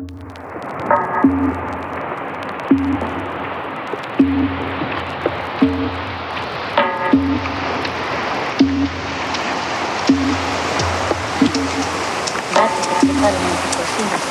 Date principal en tu cocina.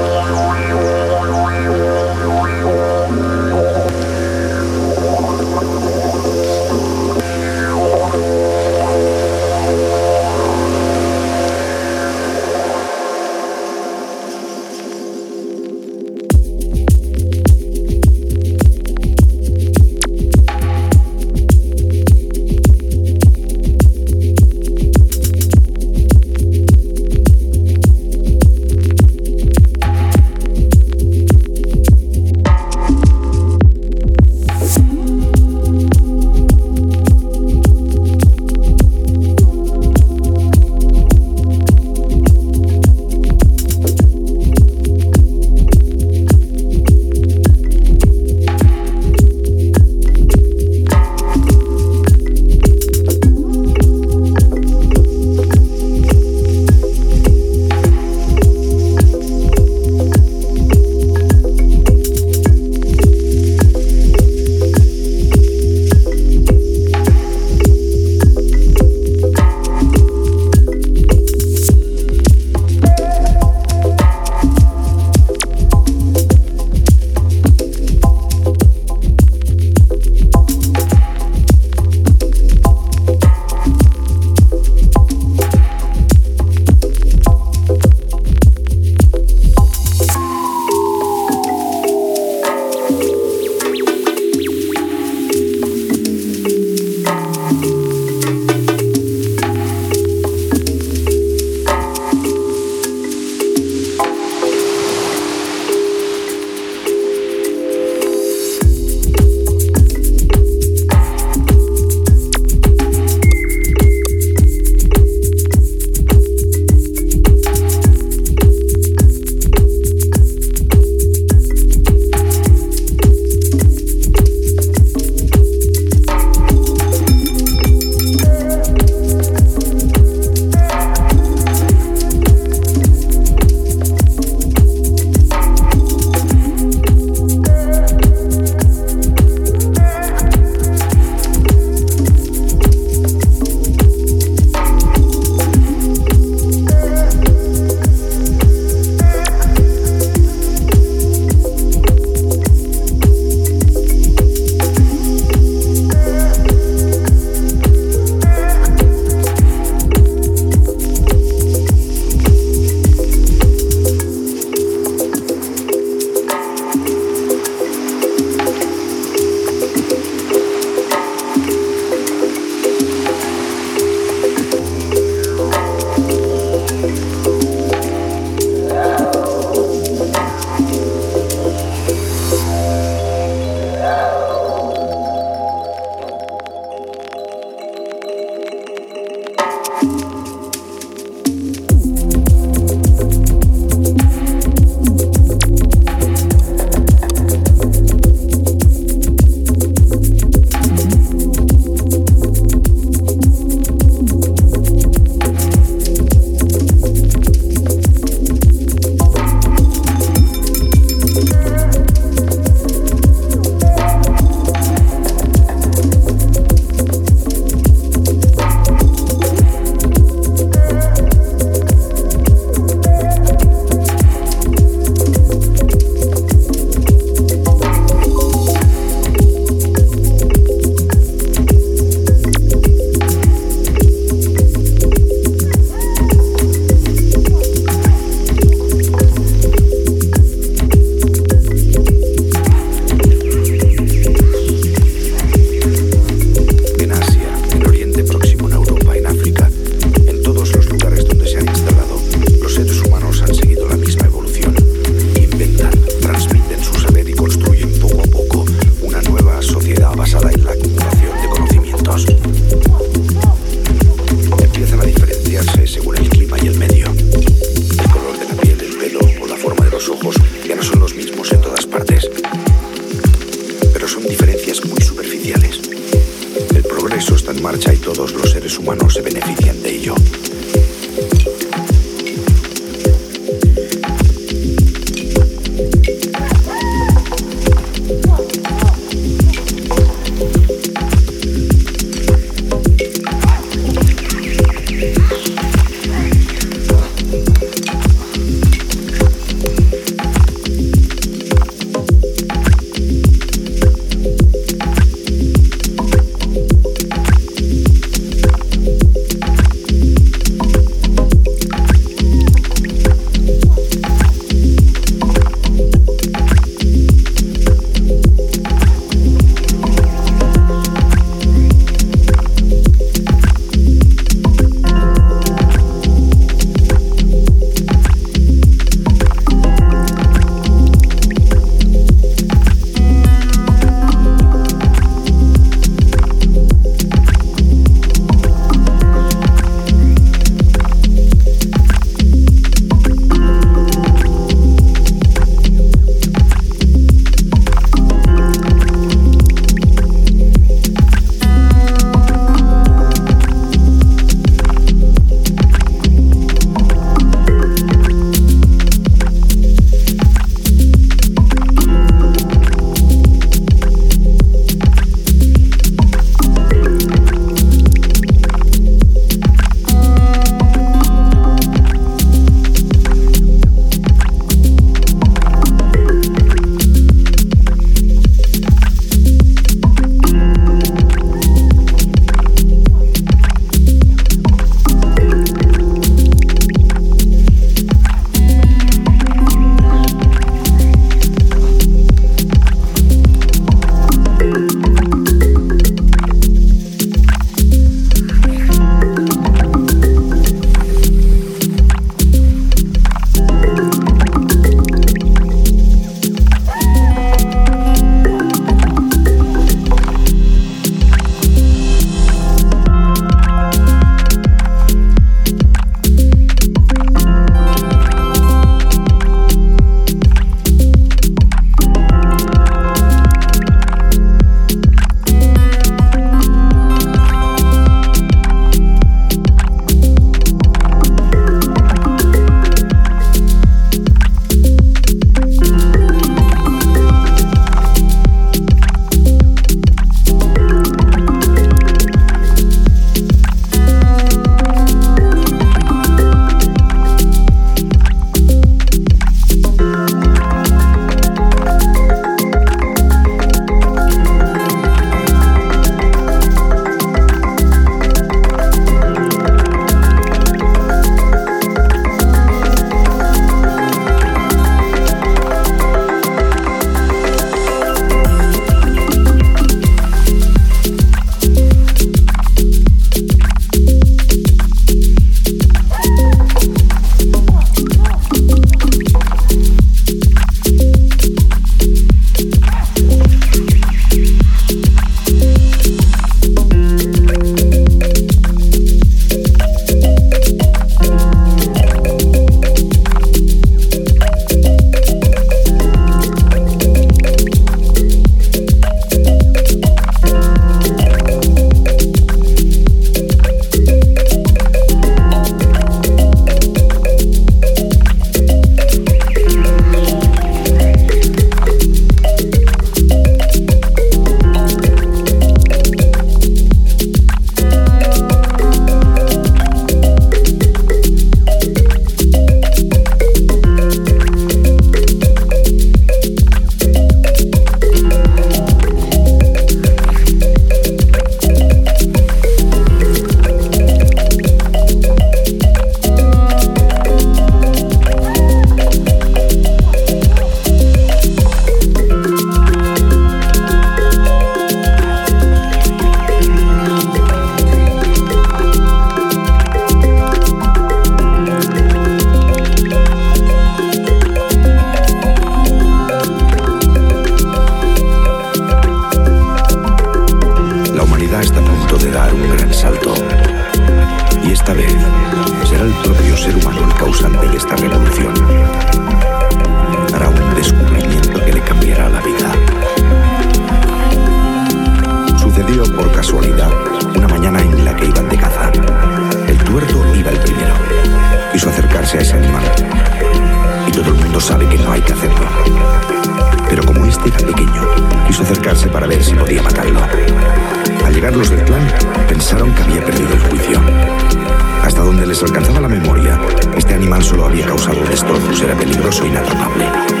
alcanzaba la memoria, este animal solo había causado destrozos, era peligroso e inatrapable.